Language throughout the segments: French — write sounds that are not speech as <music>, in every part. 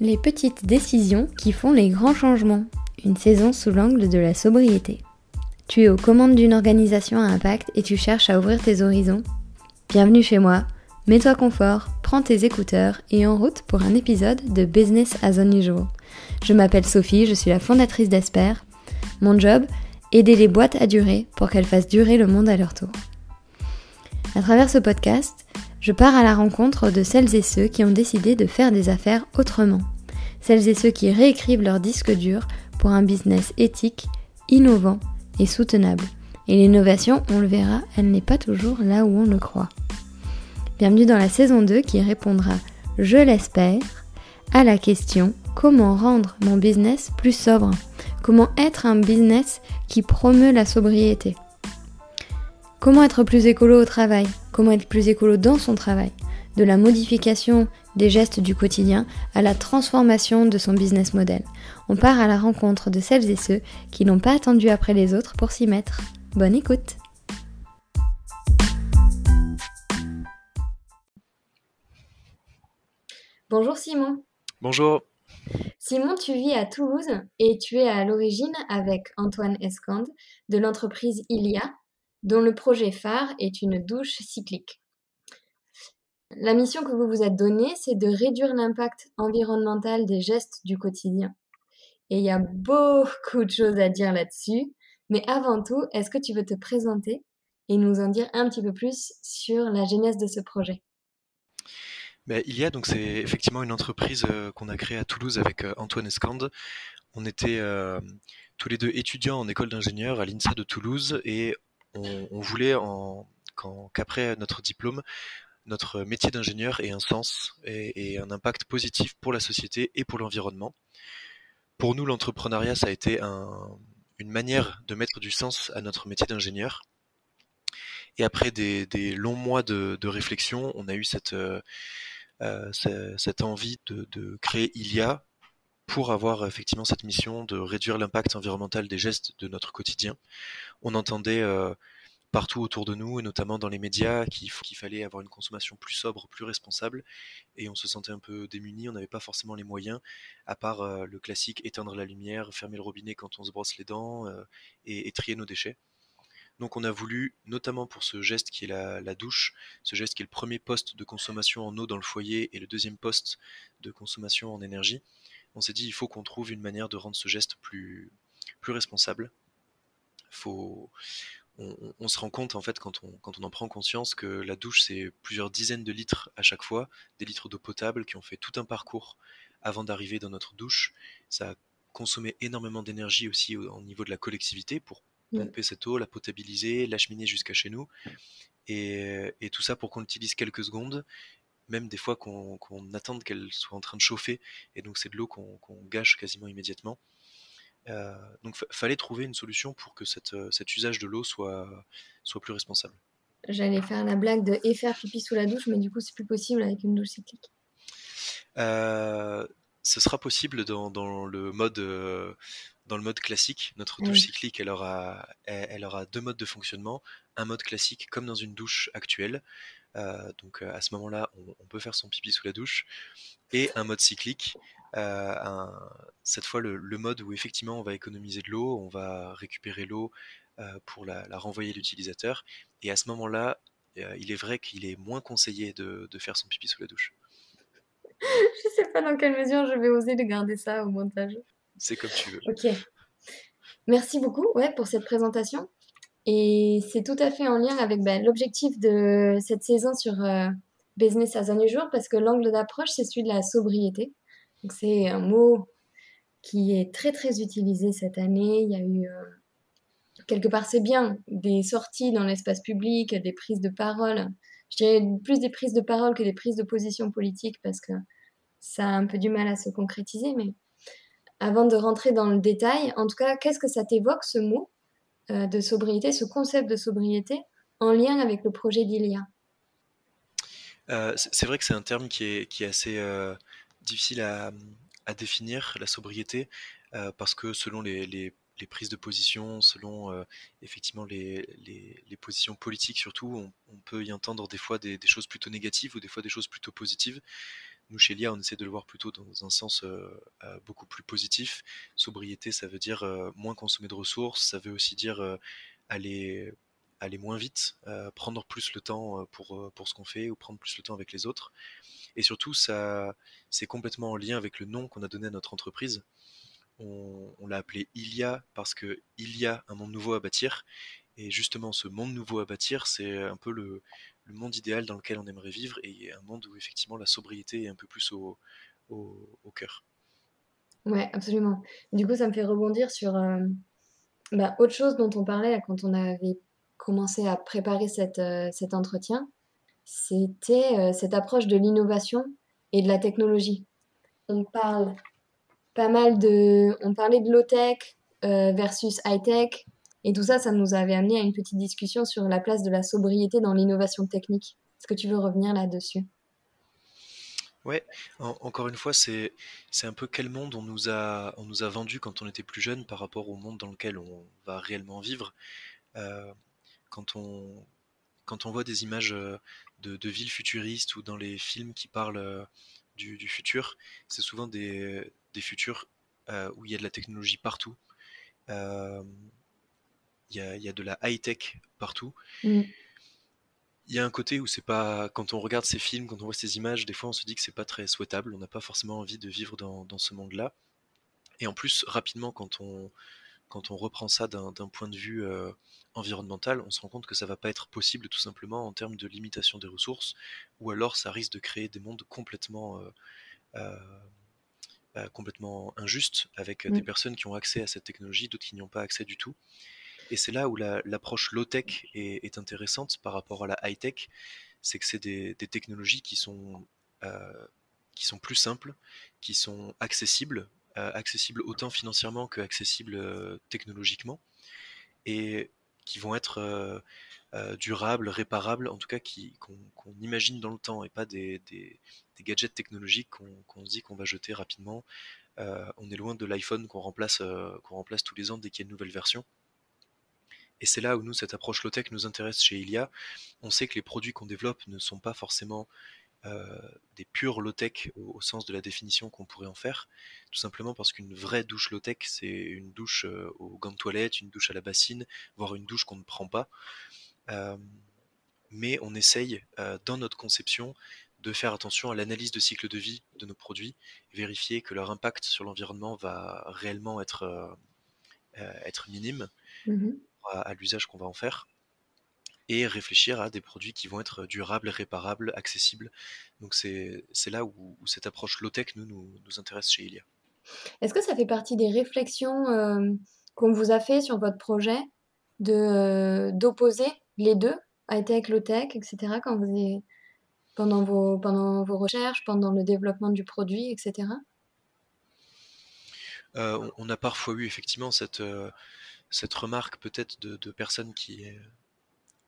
Les petites décisions qui font les grands changements. Une saison sous l'angle de la sobriété. Tu es aux commandes d'une organisation à impact et tu cherches à ouvrir tes horizons Bienvenue chez moi. Mets-toi confort, prends tes écouteurs et en route pour un épisode de Business as unusual. Je m'appelle Sophie, je suis la fondatrice d'Esper. Mon job, aider les boîtes à durer pour qu'elles fassent durer le monde à leur tour. À travers ce podcast, je pars à la rencontre de celles et ceux qui ont décidé de faire des affaires autrement. Celles et ceux qui réécrivent leur disque dur pour un business éthique, innovant et soutenable. Et l'innovation, on le verra, elle n'est pas toujours là où on le croit. Bienvenue dans la saison 2 qui répondra, je l'espère, à la question comment rendre mon business plus sobre? Comment être un business qui promeut la sobriété? Comment être plus écolo au travail? Comment être plus écolo dans son travail? De la modification des gestes du quotidien à la transformation de son business model. On part à la rencontre de celles et ceux qui n'ont pas attendu après les autres pour s'y mettre. Bonne écoute Bonjour Simon. Bonjour. Simon, tu vis à Toulouse et tu es à l'origine avec Antoine Escande de l'entreprise Ilia, dont le projet phare est une douche cyclique. La mission que vous vous êtes donnée, c'est de réduire l'impact environnemental des gestes du quotidien. Et il y a beaucoup de choses à dire là-dessus. Mais avant tout, est-ce que tu veux te présenter et nous en dire un petit peu plus sur la genèse de ce projet? Ben, il y a donc c'est effectivement une entreprise euh, qu'on a créée à Toulouse avec euh, Antoine Escande. On était euh, tous les deux étudiants en école d'ingénieur à l'INSA de Toulouse et on, voulait qu'après notre diplôme, notre métier d'ingénieur ait un sens et, un impact positif pour la société et pour l'environnement. Pour nous, l'entrepreneuriat, ça a été une manière de mettre du sens à notre métier d'ingénieur. Et après des, longs mois de, réflexion, on a eu cette, euh, euh, envie de, de, créer Ilia pour avoir effectivement cette mission de réduire l'impact environnemental des gestes de notre quotidien. On entendait euh, partout autour de nous, et notamment dans les médias, qu'il fallait avoir une consommation plus sobre, plus responsable, et on se sentait un peu démuni, on n'avait pas forcément les moyens, à part euh, le classique éteindre la lumière, fermer le robinet quand on se brosse les dents, euh, et, trier nos déchets. Donc on a voulu, notamment pour ce geste qui est la, la, douche, ce geste qui est le premier poste de consommation en eau dans le foyer et le deuxième poste de consommation en énergie, on s'est dit il faut qu'on trouve une manière de rendre ce geste plus, plus responsable. Faut, on, se rend compte en fait quand on, quand on en prend conscience que la douche c'est plusieurs dizaines de litres à chaque fois, des litres d'eau potable qui ont fait tout un parcours avant d'arriver dans notre douche. Ça a consommé énormément d'énergie aussi au, niveau de la collectivité pour pomper cette eau, la potabiliser, l'acheminer jusqu'à chez nous. Et, tout ça pour qu'on l'utilise quelques secondes même des fois qu'on attende qu'elle soit en train de chauffer, et donc c'est de l'eau qu'on gâche quasiment immédiatement. Euh, donc il fallait trouver une solution pour que euh, cet usage de l'eau soit, soit plus responsable. J'allais faire la blague de et faire pipi sous la douche, mais du coup c'est plus possible avec une douche cyclique. Euh, ce sera possible dans, dans le mode dans le mode classique, notre douche cyclique, elle aura, elle, aura deux modes de fonctionnement. Un mode classique comme dans une douche actuelle, euh, donc à ce moment-là, on, peut faire son pipi sous la douche. Et un mode cyclique, euh, cette fois le, mode où effectivement on va économiser de l'eau, on va récupérer l'eau pour la, renvoyer à l'utilisateur. Et à ce moment-là, il est vrai qu'il est moins conseillé de, faire son pipi sous la douche. <laughs> je sais pas dans quelle mesure je vais oser de garder ça au montage. C'est comme tu veux. Ok. Merci beaucoup ouais, pour cette présentation. Et c'est tout à fait en lien avec ben, l'objectif de cette saison sur euh, Business as unusual parce que l'angle d'approche, c'est celui de la sobriété. C'est un mot qui est très très utilisé cette année. Il y a eu, euh, quelque part c'est bien, des sorties dans l'espace public, des prises de parole. Je dirais plus des prises de parole que des prises de position politique parce que ça a un peu du mal à se concrétiser. Mais avant de rentrer dans le détail, en tout cas, qu'est-ce que ça t'évoque ce mot euh, de sobriété, ce concept de sobriété, en lien avec le projet d'Ilia? Euh, C'est vrai que c'est un terme qui est, assez difficile à, définir, la sobriété, parce que selon les, prises de position, selon effectivement les, positions politiques surtout, on, peut y entendre des fois des, des, choses plutôt négatives ou des fois des choses plutôt positives. Nous, chez LIA, on essaie de le voir plutôt dans un sens beaucoup plus positif. Sobriété, ça veut dire moins consommer de ressources, ça veut aussi dire aller aller moins vite, prendre plus le temps pour, pour ce qu'on fait ou prendre plus le temps avec les autres. Et surtout, ça, c'est complètement en lien avec le nom qu'on a donné à notre entreprise. On, l'a appelé Ilia parce que il y a un monde nouveau à bâtir. Et justement, ce monde nouveau à bâtir, c'est un peu le, monde idéal dans lequel on aimerait vivre et un monde où effectivement la sobriété est un peu plus au, au, cœur. Ouais, absolument. Du coup, ça me fait rebondir sur euh, bah, autre chose dont on parlait quand on avait commencé à préparer euh, cet entretien, c'était euh, cette approche de l'innovation et de la technologie. On parle pas mal de... On parlait de low-tech euh, versus high-tech, et tout ça, ça nous avait amené à une petite discussion sur la place de la sobriété dans l'innovation technique. Est-ce que tu veux revenir là-dessus? Ouais, encore une fois, c'est un peu quel monde on nous a vendu quand on était plus jeune par rapport au monde dans lequel on va réellement vivre. Quand on quand on voit des images de, de villes futuristes ou dans les films qui parlent du, du futur, c'est souvent des, des futurs où il y a de la technologie partout. Il y, a, y, a, de la high-tech partout. Mmh il y a un côté où c'est pas quand on regarde ces films, quand on voit ces images, des fois on se dit que c'est pas très souhaitable, on n'a pas forcément envie de vivre dans, dans ce monde-là. Et en plus, rapidement, quand on, quand on reprend ça d'un point de vue euh, environnemental, on se rend compte que ça va pas être possible tout simplement en termes de limitation des ressources, ou alors ça risque de créer des mondes complètement, euh, euh, bah, complètement injustes, avec des personnes qui ont accès à cette technologie, d'autres qui n'y ont pas accès du tout. Et c'est là où l'approche low-tech est, intéressante par rapport à la high-tech, c'est que c'est des, technologies qui sont, euh, qui sont plus simples, qui sont accessibles, accessibles autant financièrement que accessibles euh, technologiquement, et qui vont être durables, réparables, en tout cas qu'on imagine dans le temps, et pas des, gadgets technologiques qu'on se dit qu'on va jeter rapidement. on est loin de l'iPhone qu'on remplace, qu'on remplace tous les ans dès qu'il y a une nouvelle version. Et c'est là où nous, cette approche low-tech nous intéresse chez Ilia. On sait que les produits qu'on développe ne sont pas forcément euh, des purs low-tech au, sens de la définition qu'on pourrait en faire, tout simplement parce qu'une vraie douche low-tech, c'est une douche euh, au gant de toilette, une douche à la bassine, voire une douche qu'on ne prend pas. Euh, mais on essaye, dans notre conception, de faire attention à l'analyse de cycle de vie de nos produits, vérifier que leur impact sur l'environnement va réellement être, être minime. Mmh à, l'usage qu'on va en faire et réfléchir à des produits qui vont être durables, réparables, accessibles. Donc c'est là où, cette approche low-tech nous, nous, intéresse chez Ilia. Est-ce que ça fait partie des réflexions euh, qu'on vous a fait sur votre projet de d'opposer les deux, high-tech, low-tech, etc., quand vous pendant, vos, pendant vos recherches, pendant le développement du produit, etc. Euh, on, a parfois eu effectivement cette, euh, cette remarque peut-être de, personnes qui,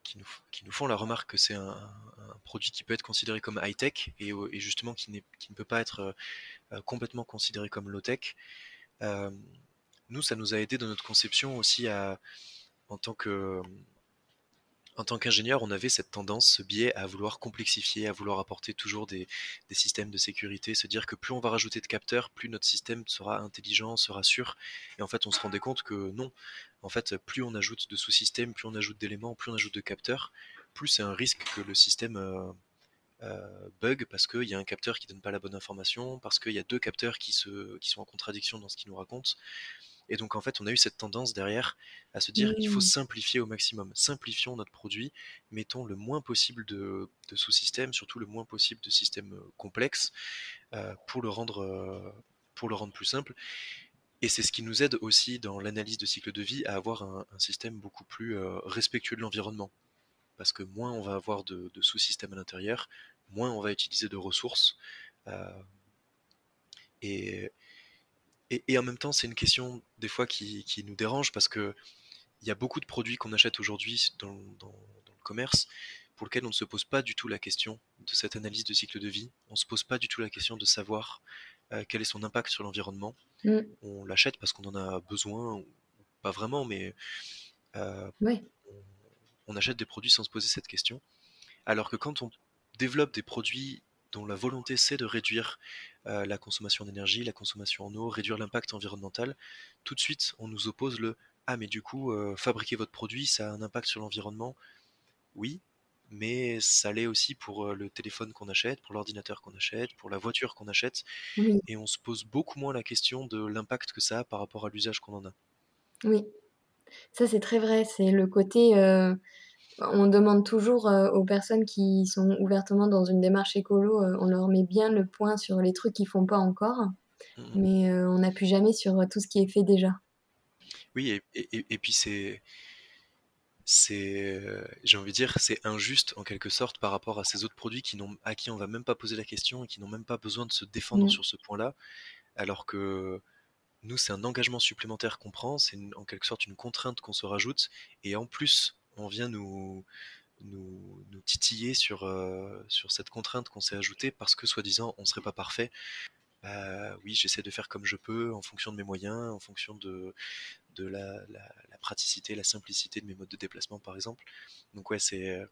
qui, nous, qui nous font la remarque que c'est un, produit qui peut être considéré comme high-tech et, et, justement qui, qui, ne peut pas être euh, complètement considéré comme low-tech. Euh, nous, ça nous a aidé dans notre conception aussi à, en tant que en tant qu'ingénieur, on avait cette tendance, ce biais à vouloir complexifier, à vouloir apporter toujours des, systèmes de sécurité, se dire que plus on va rajouter de capteurs, plus notre système sera intelligent, sera sûr. Et en fait, on se rendait compte que non. En fait, plus on ajoute de sous-systèmes, plus on ajoute d'éléments, plus on ajoute de capteurs, plus c'est un risque que le système euh, euh, bug parce qu'il y a un capteur qui donne pas la bonne information, parce qu'il y a deux capteurs qui, qui sont en contradiction dans ce qu'il nous raconte. Et donc en fait, on a eu cette tendance derrière à se dire il faut mmh. simplifier au maximum. Simplifions notre produit, mettons le moins possible de, sous-systèmes, surtout le moins possible de systèmes euh, complexes euh, pour, le rendre, euh, pour le rendre plus simple. Et c'est ce qui nous aide aussi dans l'analyse de cycle de vie à avoir un, système beaucoup plus respectueux de l'environnement. Parce que moins on va avoir de, sous-systèmes à l'intérieur, moins on va utiliser de ressources. et, et, en même temps, c'est une question des fois qui, nous dérange parce que il y a beaucoup de produits qu'on achète aujourd'hui dans, le commerce pour lesquels on ne se pose pas du tout la question de cette analyse de cycle de vie. On ne se pose pas du tout la question de savoir euh, quel est son impact sur l'environnement. Mm. On l'achète parce qu'on en a besoin, pas vraiment, mais euh, on, on achète des produits sans se poser cette question. Alors que quand on développe des produits dont la volonté c'est de réduire la consommation d'énergie, la consommation en eau, réduire l'impact environnemental, tout de suite on nous oppose le ah mais du coup fabriquer votre produit ça a un impact sur l'environnement? Oui, mais ça l'est aussi pour le téléphone qu'on achète, pour l'ordinateur qu'on achète, pour la voiture qu'on achète, et on se pose beaucoup moins la question de l'impact que ça a par rapport à l'usage qu'on en a. Oui, ça c'est très vrai, c'est le côté, on demande toujours, aux personnes qui sont ouvertement dans une démarche écolo, on leur met bien le point sur les trucs qu'ils font pas encore, mmh mais on n'appuie jamais sur, tout ce qui est fait déjà. Oui et puis c'est c'est, j'ai envie de dire, c'est injuste en quelque sorte par rapport à ces autres produits qui n'ont, à qui on va même pas poser la question et qui n'ont même pas besoin de se défendre mmh. sur ce point-là, alors que nous, c'est un engagement supplémentaire qu'on prend, c'est en quelque sorte une contrainte qu'on se rajoute, et en plus, on vient nous, nous, nous titiller sur, sur cette contrainte qu'on s'est ajoutée parce que soi-disant on serait pas parfait. Bah oui, j'essaie de faire comme je peux en fonction de mes moyens, en fonction de, de la, praticité, la simplicité de mes modes de déplacement, par exemple. Donc ouais, c'est... Euh,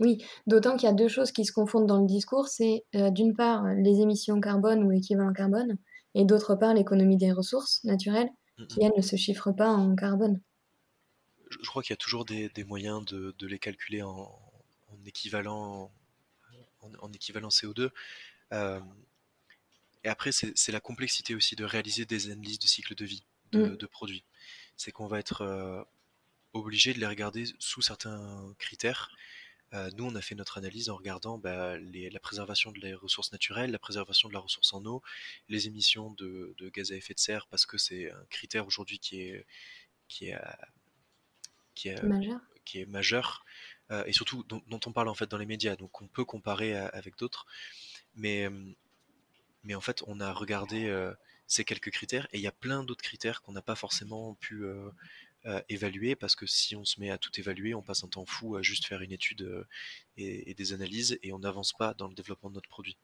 oui, d'autant qu'il y a deux choses qui se confondent dans le discours. C'est euh, d'une part les émissions carbone ou équivalent carbone, et d'autre part l'économie des ressources naturelles, qui elles ne se chiffrent pas en carbone. Je, crois qu'il y a toujours des, moyens de, les calculer en, équivalent, en, équivalent CO2. Euh, et après, c'est la complexité aussi de réaliser des analyses de cycle de vie de, mm. de produits c'est qu'on va être euh, obligé de les regarder sous certains critères. Euh, nous, on a fait notre analyse en regardant bah, la préservation de les ressources naturelles, la préservation de la ressource en eau, les émissions de, gaz à effet de serre, parce que c'est un critère aujourd'hui qui est, qui est, qui est, majeur, qui est majeur euh, et surtout dont, on parle en fait dans les médias. Donc, on peut comparer avec d'autres, mais, mais en fait, on a regardé ces quelques critères. Et il y a plein d'autres critères qu'on n'a pas forcément pu euh, euh, évaluer parce que si on se met à tout évaluer, on passe un temps fou à juste faire une étude euh, et, des analyses et on n'avance pas dans le développement de notre produit.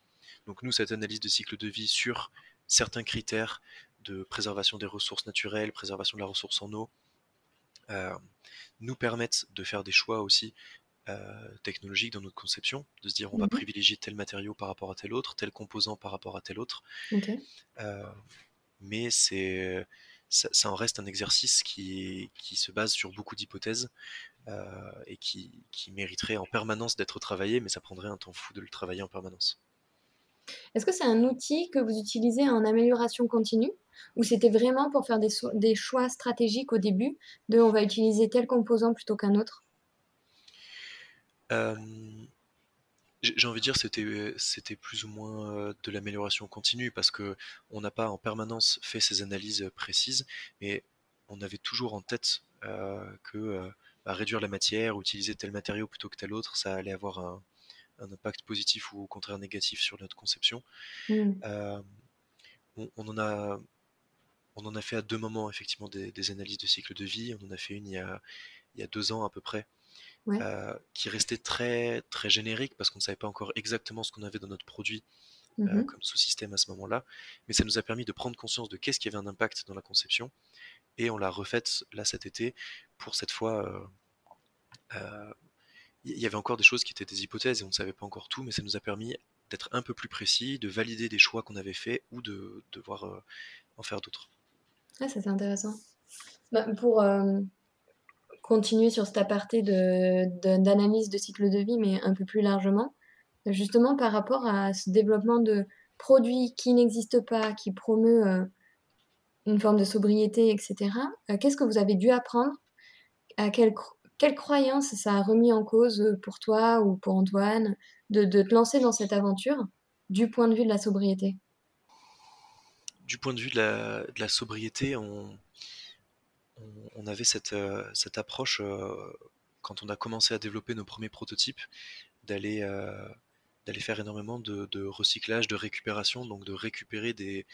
Donc nous, cette analyse de cycle de vie sur certains critères de préservation des ressources naturelles, préservation de la ressource en eau, nous permettent de faire des choix aussi technologiques dans notre conception, de se dire on va mmh privilégier tel matériau par rapport à tel autre, tel composant par rapport à tel autre. Mais c'est ça, en reste un exercice qui, qui se base sur beaucoup d'hypothèses euh, et qui, qui, mériterait en permanence d'être travaillé, mais ça prendrait un temps fou de le travailler en permanence. Est-ce que c'est un outil que vous utilisez en amélioration continue? Ou c'était vraiment pour faire des, des, choix stratégiques au début de on va utiliser tel composant plutôt qu'un autre? Euh, j'ai envie de dire c'était c'était plus ou moins euh, de l'amélioration continue parce que on n'a pas en permanence fait ces analyses précises, mais on avait toujours en tête euh, que euh, bah, réduire la matière, utiliser tel matériau plutôt que tel autre, ça allait avoir un, impact positif ou au contraire négatif sur notre conception. Mmh. On, en a on en a fait à deux moments effectivement des, des, analyses de cycle de vie. On en a fait une il y a, il y a deux ans à peu près euh, qui restait très, très générique parce qu'on ne savait pas encore exactement ce qu'on avait dans notre produit euh, mmh comme sous-système à ce moment-là. Mais ça nous a permis de prendre conscience de qu'est-ce qui avait un impact dans la conception. Et on l'a refaite là cet été pour cette fois. Euh, il y avait encore des choses qui étaient des hypothèses et on ne savait pas encore tout, mais ça nous a permis d'être un peu plus précis, de valider des choix qu'on avait faits ou de devoir en faire d'autres. Ah, ça c'est intéressant. Bah, pour, continuer sur cet aparté d'analyse de, cycle de vie, mais un peu plus largement, justement par rapport à ce développement de produits qui n'existent pas, qui promeut euh, une forme de sobriété, etc. Euh, qu'est-ce que vous avez dû apprendre? À quelle croyance ça a remis en cause pour toi ou pour Antoine de, de te lancer dans cette aventure du point de vue de la sobriété? Du point de vue de la, sobriété, on avait cette, euh, approche euh, quand on a commencé à développer nos premiers prototypes d'aller euh, faire énormément de, recyclage, de récupération, donc de récupérer des,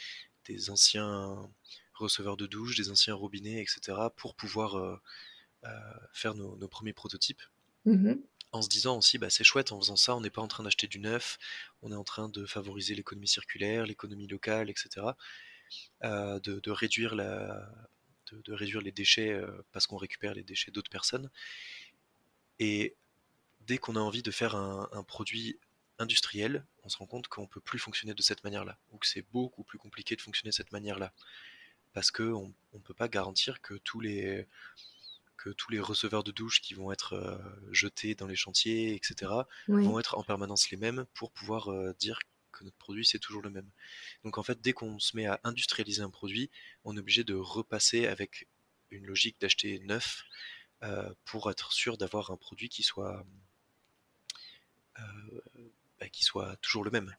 anciens receveurs de douche, des anciens robinets, etc., pour pouvoir faire nos, premiers prototypes. Mmh en se disant aussi, bah, c'est chouette, en faisant ça, on n'est pas en train d'acheter du neuf, on est en train de favoriser l'économie circulaire, l'économie locale, etc., de, réduire la, de, réduire les déchets euh, parce qu'on récupère les déchets d'autres personnes. Et dès qu'on a envie de faire un, produit industriel, on se rend compte qu'on peut plus fonctionner de cette manière-là, ou que c'est beaucoup plus compliqué de fonctionner de cette manière-là, parce qu'on ne peut pas garantir que tous les que tous les receveurs de douche qui vont être euh, jetés dans les chantiers, etc., vont être en permanence les mêmes pour pouvoir euh, dire que notre produit c'est toujours le même. Donc en fait, dès qu'on se met à industrialiser un produit, on est obligé de repasser avec une logique d'acheter neuf euh, pour être sûr d'avoir un produit qui soit bah, qui soit toujours le même.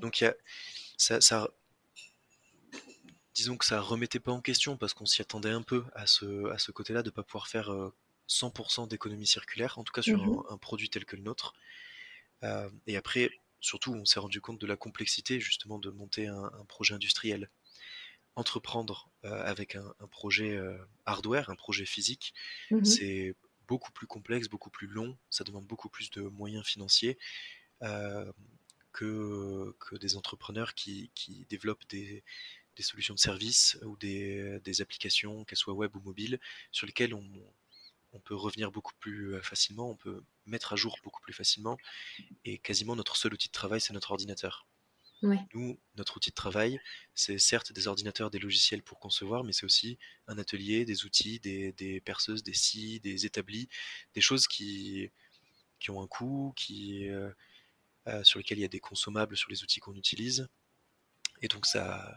Donc il y a, ça, ça, disons que ça remettait pas en question parce qu'on s'y attendait un peu à ce, à ce côté-là de ne pas pouvoir faire 100% d'économie circulaire, en tout cas sur mmh un, produit tel que le nôtre. et après, surtout, on s'est rendu compte de la complexité justement de monter un, projet industriel. Entreprendre avec un, projet hardware, un projet physique, mmh c'est beaucoup plus complexe, beaucoup plus long, ça demande beaucoup plus de moyens financiers. Que, que, des entrepreneurs qui, qui développent des, des solutions de services ou des, applications, qu'elles soient web ou mobiles, sur lesquelles on, peut revenir beaucoup plus euh, facilement, on peut mettre à jour beaucoup plus facilement. Et quasiment notre seul outil de travail, c'est notre ordinateur. Nous, notre outil de travail, c'est certes des ordinateurs, des logiciels pour concevoir, mais c'est aussi un atelier, des outils, des, perceuses, des scies, des établis, des choses qui, qui ont un coût, qui, euh, euh, sur lesquels il y a des consommables sur les outils qu'on utilise. Et donc ça,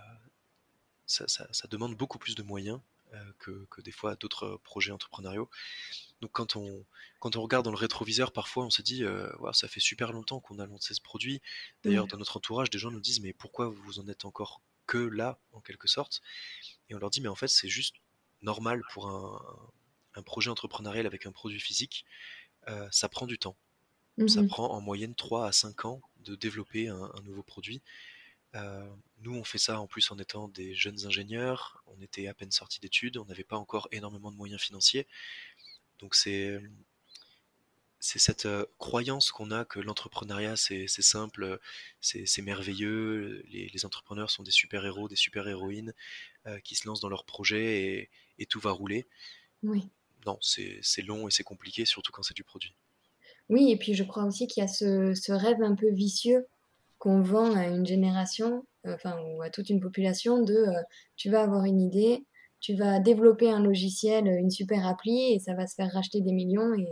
ça, demande beaucoup plus de moyens euh, que, des fois d'autres projets entrepreneuriaux. Donc quand on, quand on regarde dans le rétroviseur, parfois on se dit, euh, ça fait super longtemps qu'on a lancé ce produit. D'ailleurs, dans notre entourage, des gens nous disent, mais pourquoi vous en êtes encore que là, en quelque sorte? Et on leur dit, mais en fait, c'est juste normal pour un, projet entrepreneurial avec un produit physique. Euh, ça prend du temps. Ça mmh prend en moyenne 3 à 5 ans de développer un nouveau produit. Euh, nous, on fait ça en plus en étant des jeunes ingénieurs. On était à peine sortis d'études, on n'avait pas encore énormément de moyens financiers. Donc c'est c'est cette euh, croyance qu'on a que l'entrepreneuriat c'est simple, c'est merveilleux, les, entrepreneurs sont des super-héros, des super-héroïnes euh, qui se lancent dans leurs projets et, tout va rouler. Oui. Non, c'est long et c'est compliqué, surtout quand c'est du produit. Oui, et puis je crois aussi qu'il y a ce, rêve un peu vicieux qu'on vend à une génération, euh, enfin, ou à toute une population de euh, tu vas avoir une idée, tu vas développer un logiciel, une super appli, et ça va se faire racheter des millions, et,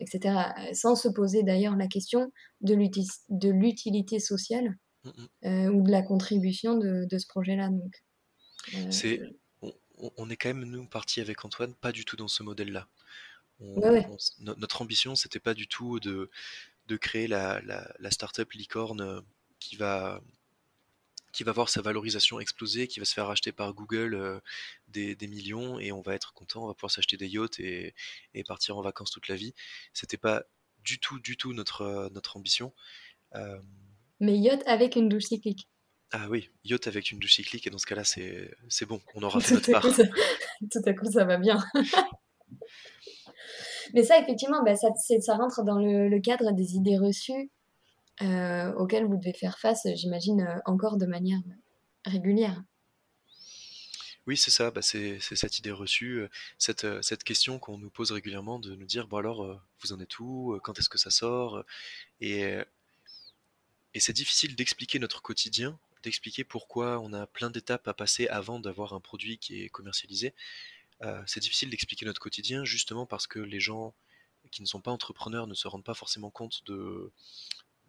etc. Sans se poser d'ailleurs la question de l'utilité sociale mmh, mmh. Euh, ou de la contribution de, ce projet-là. Donc, c'est, on, est quand même, nous, partis avec Antoine, pas du tout dans ce modèle-là. notre ambition, c'était pas du tout de, de créer la, la, startup licorne euh, qui va, qui va voir sa valorisation exploser, qui va se faire racheter par Google euh, des, millions et on va être content, on va pouvoir s'acheter des yachts et, partir en vacances toute la vie. C'était pas du tout, du tout notre, euh, notre ambition. Mais yacht avec une douche cyclique. Ah oui, yacht avec une douche cyclique et dans ce cas-là, c'est bon, on aura <laughs> fait notre part. <laughs> tout à coup, ça va bien. <laughs> Mais ça, effectivement, bah, ça, rentre dans le, cadre des idées reçues euh, auxquelles vous devez faire face, j'imagine, euh, encore de manière régulière. Oui, c'est ça, bah, c'est cette idée reçue, euh, cette, question qu'on nous pose régulièrement de nous dire, bon alors, vous en êtes où Quand est-ce que ça sort et c'est difficile d'expliquer notre quotidien, d'expliquer pourquoi on a plein d'étapes à passer avant d'avoir un produit qui est commercialisé. Euh, c'est difficile d'expliquer notre quotidien justement parce que les gens qui ne sont pas entrepreneurs ne se rendent pas forcément compte de,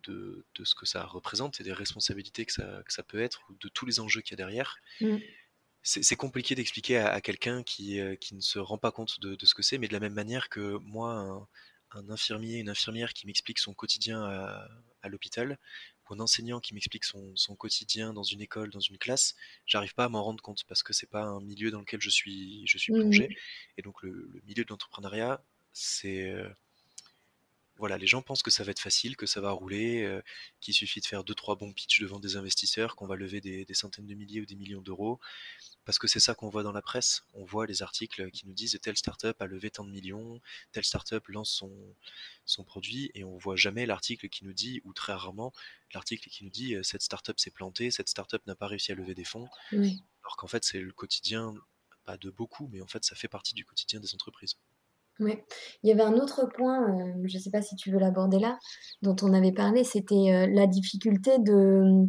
de, ce que ça représente et des responsabilités que ça, peut être ou de tous les enjeux qu'il y a derrière. Mm. C'est compliqué d'expliquer à, quelqu'un qui, euh, qui, ne se rend pas compte de, ce que c'est, mais de la même manière que moi, un, infirmier, une infirmière qui m'explique son quotidien à l'hôpital, un enseignant qui m'explique son, quotidien dans une école, dans une classe, j'arrive pas à m'en rendre compte parce que c'est pas un milieu dans lequel je suis, je suis plongé. Et donc le, milieu de l'entrepreneuriat, c'est euh, voilà, les gens pensent que ça va être facile, que ça va rouler, euh, qu'il suffit de faire deux trois bons pitchs devant des investisseurs, qu'on va lever des, centaines de milliers ou des millions d'euros, parce que c'est ça qu'on voit dans la presse. On voit les articles qui nous disent telle startup a levé tant de millions, telle startup lance son, son produit, et on voit jamais l'article qui nous dit, ou très rarement, l'article qui nous dit euh, cette startup s'est plantée, cette startup n'a pas réussi à lever des fonds, alors qu'en fait c'est le quotidien, pas de beaucoup, mais en fait ça fait partie du quotidien des entreprises. Oui. Il y avait un autre point, euh, je ne sais pas si tu veux l'aborder là, dont on avait parlé, c'était euh, la difficulté de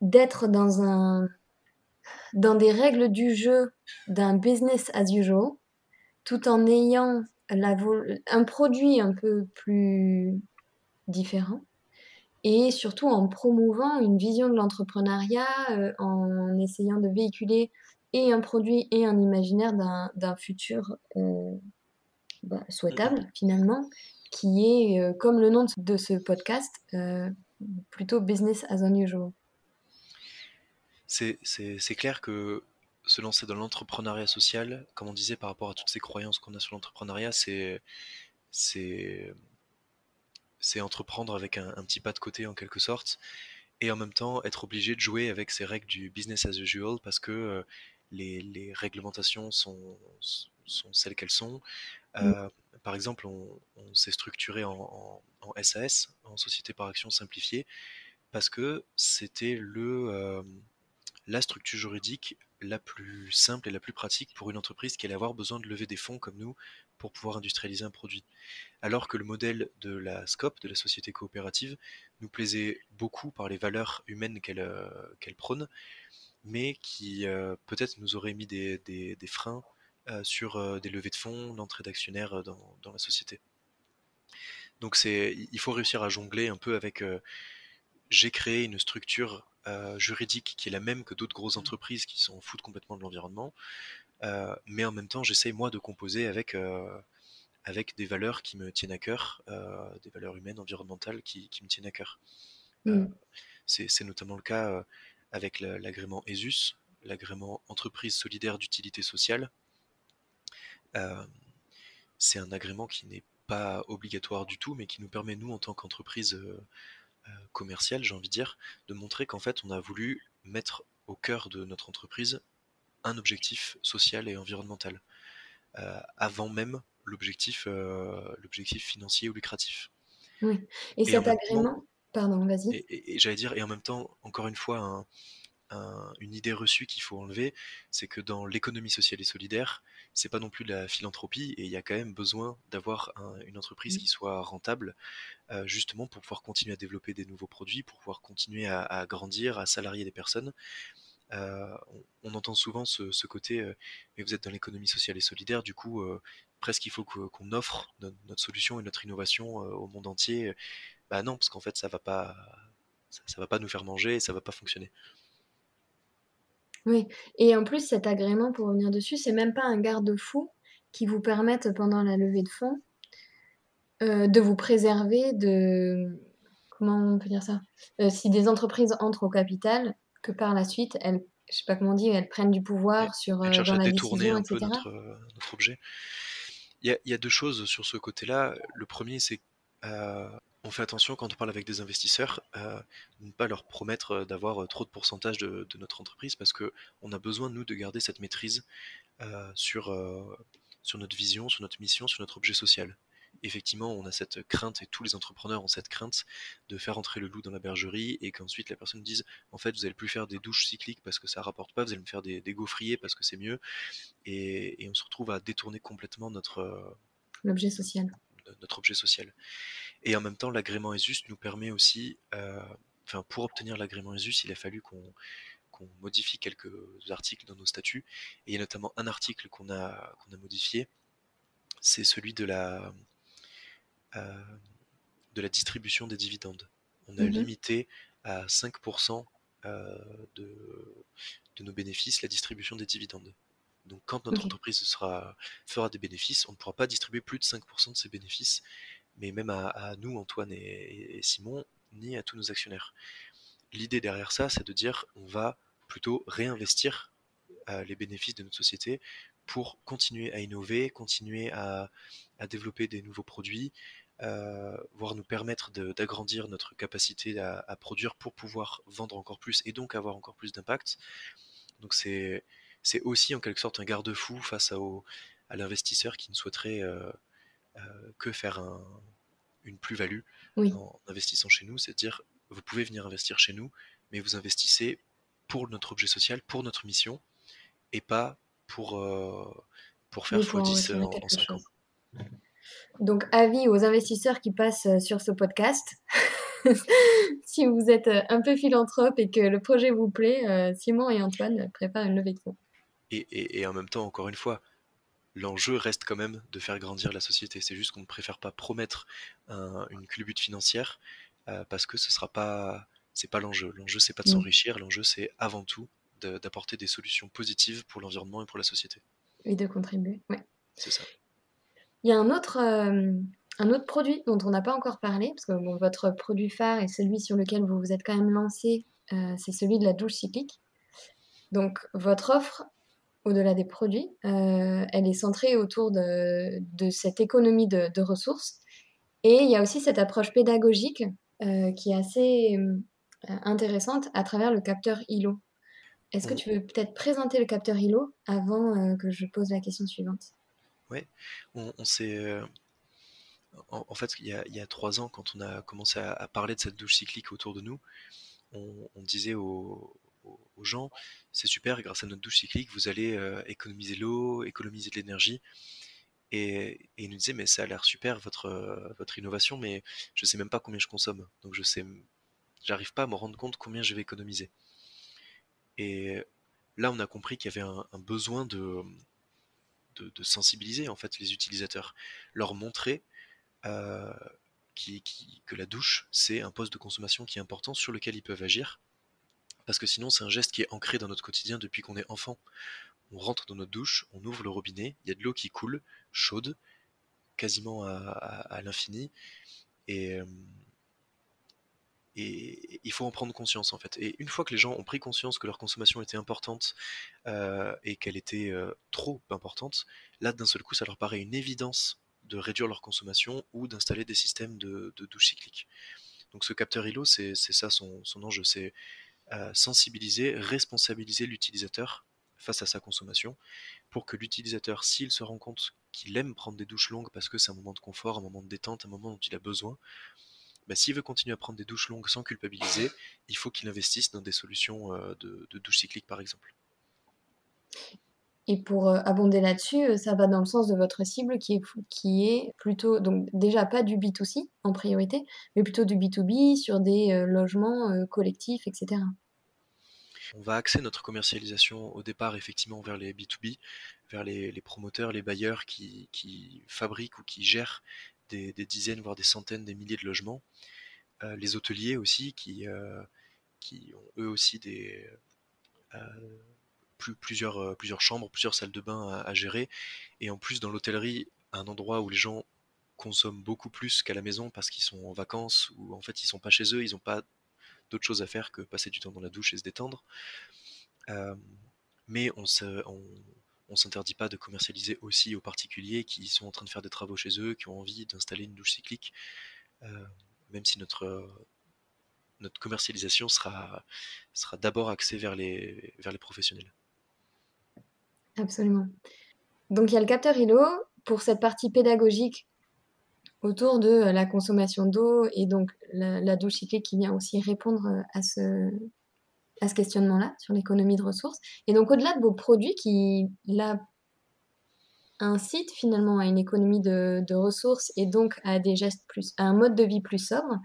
d'être dans un dans des règles du jeu d'un business as usual, tout en ayant la un produit un peu plus différent et surtout en promouvant une vision de l'entrepreneuriat, euh, en essayant de véhiculer et un produit et un imaginaire d'un futur bah, souhaitable finalement, qui est, euh, comme le nom de ce podcast, euh, plutôt business as unusual. C'est clair que se lancer dans l'entrepreneuriat social, comme on disait par rapport à toutes ces croyances qu'on a sur l'entrepreneuriat, c'est c'est entreprendre avec un, petit pas de côté en quelque sorte, et en même temps être obligé de jouer avec ces règles du business as usual parce que euh, les, les, réglementations sont, sont celles qu'elles sont. Mm par exemple, on, s'est structuré en, SAS, en société par action simplifiée, parce que c'était euh, la structure juridique la plus simple et la plus pratique pour une entreprise qui allait avoir besoin de lever des fonds comme nous pour pouvoir industrialiser un produit. Alors que le modèle de la SCOP, de la société coopérative, nous plaisait beaucoup par les valeurs humaines qu'elle euh, prône, mais qui euh, peut-être nous aurait mis des freins euh, sur euh, des levées de fonds, l'entrée d'actionnaires euh, dans, la société. Donc c'est, il faut réussir à jongler un peu avec. j'ai créé une structure juridique qui est la même que d'autres grosses mmh. entreprises qui s'en foutent complètement de l'environnement, mais en même temps j'essaye moi de composer avec avec des valeurs qui me tiennent à cœur, des valeurs humaines, environnementales qui, me tiennent à cœur. Mmh. c'est notamment le cas avec l'agrément ESUS, l'agrément entreprise solidaire d'utilité sociale, euh, c'est un agrément qui n'est pas obligatoire du tout, mais qui nous permet, nous, en tant qu'entreprise euh, euh, commerciale, j'ai envie de dire, de montrer qu'en fait, on a voulu mettre au cœur de notre entreprise un objectif social et environnemental, avant même l'objectif l'objectif financier ou lucratif. Oui. Et, cet agrément, pardon, vas-y. Et, j'allais dire, et en même temps, encore une fois, un, une idée reçue qu'il faut enlever, c'est que dans l'économie sociale et solidaire, c'est pas non plus de la philanthropie et il y a quand même besoin d'avoir une entreprise mmh. qui soit rentable, euh, justement pour pouvoir continuer à développer des nouveaux produits, pour pouvoir continuer à, grandir, à salarier des personnes. Euh, on, entend souvent ce, côté, euh, mais vous êtes dans l'économie sociale et solidaire, du coup, presque il faut qu'on offre notre, solution et notre innovation au monde entier. Bah non, parce qu'en fait, ça va pas, ça, ça va pas nous faire manger et ça va pas fonctionner. Oui et en plus cet agrément pour revenir dessus, c'est même pas un garde-fou qui vous permette pendant la levée de fonds, euh, de vous préserver de comment on peut dire ça? Euh, si des entreprises entrent au capital, que par la suite elles je sais pas comment dire, elles prennent du pouvoir sur, euh, dans la détourner un peu notre, objet. Il y a il y a 2 choses sur ce côté-là. Le premier c'est, on fait attention quand on parle avec des investisseurs, euh, ne pas leur promettre euh, d'avoir euh, trop de pourcentage de, notre entreprise parce qu'on a besoin, nous, de garder cette maîtrise sur, sur notre vision, sur notre mission, sur notre objet social. Effectivement, on a cette crainte, et tous les entrepreneurs ont cette crainte de faire entrer le loup dans la bergerie et qu'ensuite la personne dise en fait, vous allez plus faire des douches cycliques parce que ça rapporte pas, vous allez me faire des, gaufriers parce que c'est mieux. Et, et, on se retrouve à détourner complètement notre. L'objet social. Notre objet social. Et en même temps, l'agrément ESUS nous permet aussi, euh, enfin, pour obtenir l'agrément ESUS, il a fallu qu'on modifie quelques articles dans nos statuts. Et il y a notamment un article qu'on a, qu'on a modifié, c'est celui de la, euh, de la distribution des dividendes. On a mmh limité à 5% euh, de, de nos bénéfices la distribution des dividendes. Donc quand notre entreprise sera, fera des bénéfices, on ne pourra pas distribuer plus de 5% de ses bénéfices mais même à, nous, Antoine et, Simon, ni à tous nos actionnaires. L'idée derrière ça, c'est de dire on va plutôt réinvestir euh, les bénéfices de notre société pour continuer à innover, continuer à, développer des nouveaux produits, euh, voire nous permettre d'agrandir notre capacité à, produire pour pouvoir vendre encore plus et donc avoir encore plus d'impact. Donc c'est aussi en quelque sorte un garde-fou face à, l'investisseur qui ne souhaiterait euh, que faire une plus-value en investissant chez nous, c'est à dire vous pouvez venir investir chez nous, mais vous investissez pour notre objet social, pour notre mission, et pas pour, euh, pour faire x10 en, 5 ans. Donc, avis aux investisseurs qui passent euh, sur ce podcast. <laughs> si vous êtes euh, un peu philanthrope et que le projet vous plaît, euh, Simon et Antoine préparent une levée de fonds. Et, en même temps, encore une fois, l'enjeu reste quand même de faire grandir la société. C'est juste qu'on ne préfère pas promettre une culbute financière parce que ce sera pas, c'est pas l'enjeu. L'enjeu c'est pas de mm. s'enrichir. L'enjeu c'est avant tout d'apporter des solutions positives pour l'environnement et pour la société. Et de contribuer, ouais. C'est ça. Il y a un autre, euh, un autre produit dont on n'a pas encore parlé, parce que votre produit phare et celui sur lequel vous vous êtes quand même lancé, euh, c'est celui de la douche cyclique. Donc votre offre, au-delà des produits, euh, elle est centrée autour de, de cette économie de, de, ressources. Et il y a aussi cette approche pédagogique qui est assez intéressante à travers le capteur ILO. Est-ce que tu veux peut-être présenter le capteur ILO avant que je pose la question suivante? Ouais, on, s'est. Euh, en, fait, il y, a, trois ans, quand on a commencé à, parler de cette douche cyclique autour de nous, on, disait aux, gens c'est super, grâce à notre douche cyclique, vous allez euh, économiser l'eau, économiser de l'énergie. Et, ils nous disaient mais ça a l'air super votre, euh, votre innovation, mais je sais même pas combien je consomme. Donc je sais, j'arrive pas à me rendre compte combien je vais économiser. Et là, on a compris qu'il y avait un besoin de, de, sensibiliser en fait les utilisateurs, leur montrer euh, que la douche c'est un poste de consommation qui est important sur lequel ils peuvent agir, parce que sinon c'est un geste qui est ancré dans notre quotidien depuis qu'on est enfant. On rentre dans notre douche, on ouvre le robinet, il y a de l'eau qui coule, chaude, quasiment à, l'infini, et, euh, et il faut en prendre conscience en fait. Et une fois que les gens ont pris conscience que leur consommation était importante euh, et qu'elle était euh, trop importante, là d'un seul coup ça leur paraît une évidence de réduire leur consommation ou d'installer des systèmes de, douche cyclique. Donc ce capteur ILO, c'est ça son, enjeu, c'est sensibiliser, responsabiliser l'utilisateur face à sa consommation pour que l'utilisateur, s'il se rend compte qu'il aime prendre des douches longues parce que c'est un moment de confort, un moment de détente, un moment dont il a besoin, bah, s'il veut continuer à prendre des douches longues sans culpabiliser, il faut qu'il investisse dans des solutions euh, de, douche cyclique par exemple. Et pour euh, abonder là-dessus, euh, ça va dans le sens de votre cible qui est, plutôt, donc déjà pas du B2C en priorité, mais plutôt du B2B sur des logements collectifs, etc. On va axer notre commercialisation au départ effectivement vers les B2B, vers les, promoteurs, les bailleurs qui, fabriquent ou qui gèrent des, dizaines, voire des centaines, des milliers de logements. Euh, les hôteliers aussi, qui, euh, qui ont eux aussi des, euh, plusieurs, plusieurs chambres, plusieurs salles de bain à, gérer. Et en plus, dans l'hôtellerie, un endroit où les gens consomment beaucoup plus qu'à la maison parce qu'ils sont en vacances ou en fait ils sont pas chez eux, ils n'ont pas d'autre chose à faire que passer du temps dans la douche et se détendre. mais on, se, on, on s'interdit pas de commercialiser aussi aux particuliers qui sont en train de faire des travaux chez eux, qui ont envie d'installer une douche cyclique, euh, même si notre, notre commercialisation sera, sera d'abord axée vers les, vers les professionnels. Absolument. Donc il y a le capteur ILO pour cette partie pédagogique autour de la consommation d'eau et donc la, la, douche cyclique qui vient aussi répondre à ce, à ce questionnement-là sur l'économie de ressources. Et donc au-delà de vos produits qui, là, incitent finalement à une économie de, ressources et donc à des gestes plus, à un mode de vie plus sobre,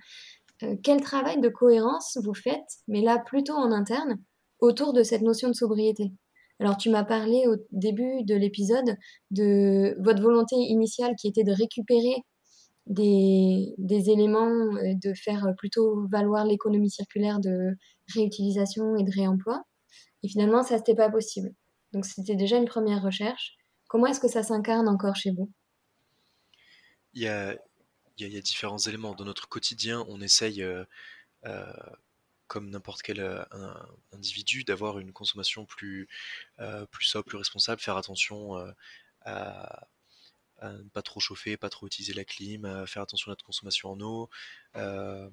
euh, quel travail de cohérence vous faites, mais là plutôt en interne, autour de cette notion de sobriété? Alors tu m'as parlé au début de l'épisode de votre volonté initiale qui était de récupérer des, éléments, de faire plutôt valoir l'économie circulaire de réutilisation et de réemploi. Et finalement, ça, n'était pas possible. Donc, c'était déjà une première recherche. Comment est-ce que ça s'incarne encore chez vous? Il y, a, il, y a, différents éléments. Dans notre quotidien, on essaye, euh, euh, comme n'importe quel individu, d'avoir une consommation plus, plus sobre, plus responsable, faire attention à, à ne pas trop chauffer, pas trop utiliser la clim, à faire attention à notre consommation en eau, euh,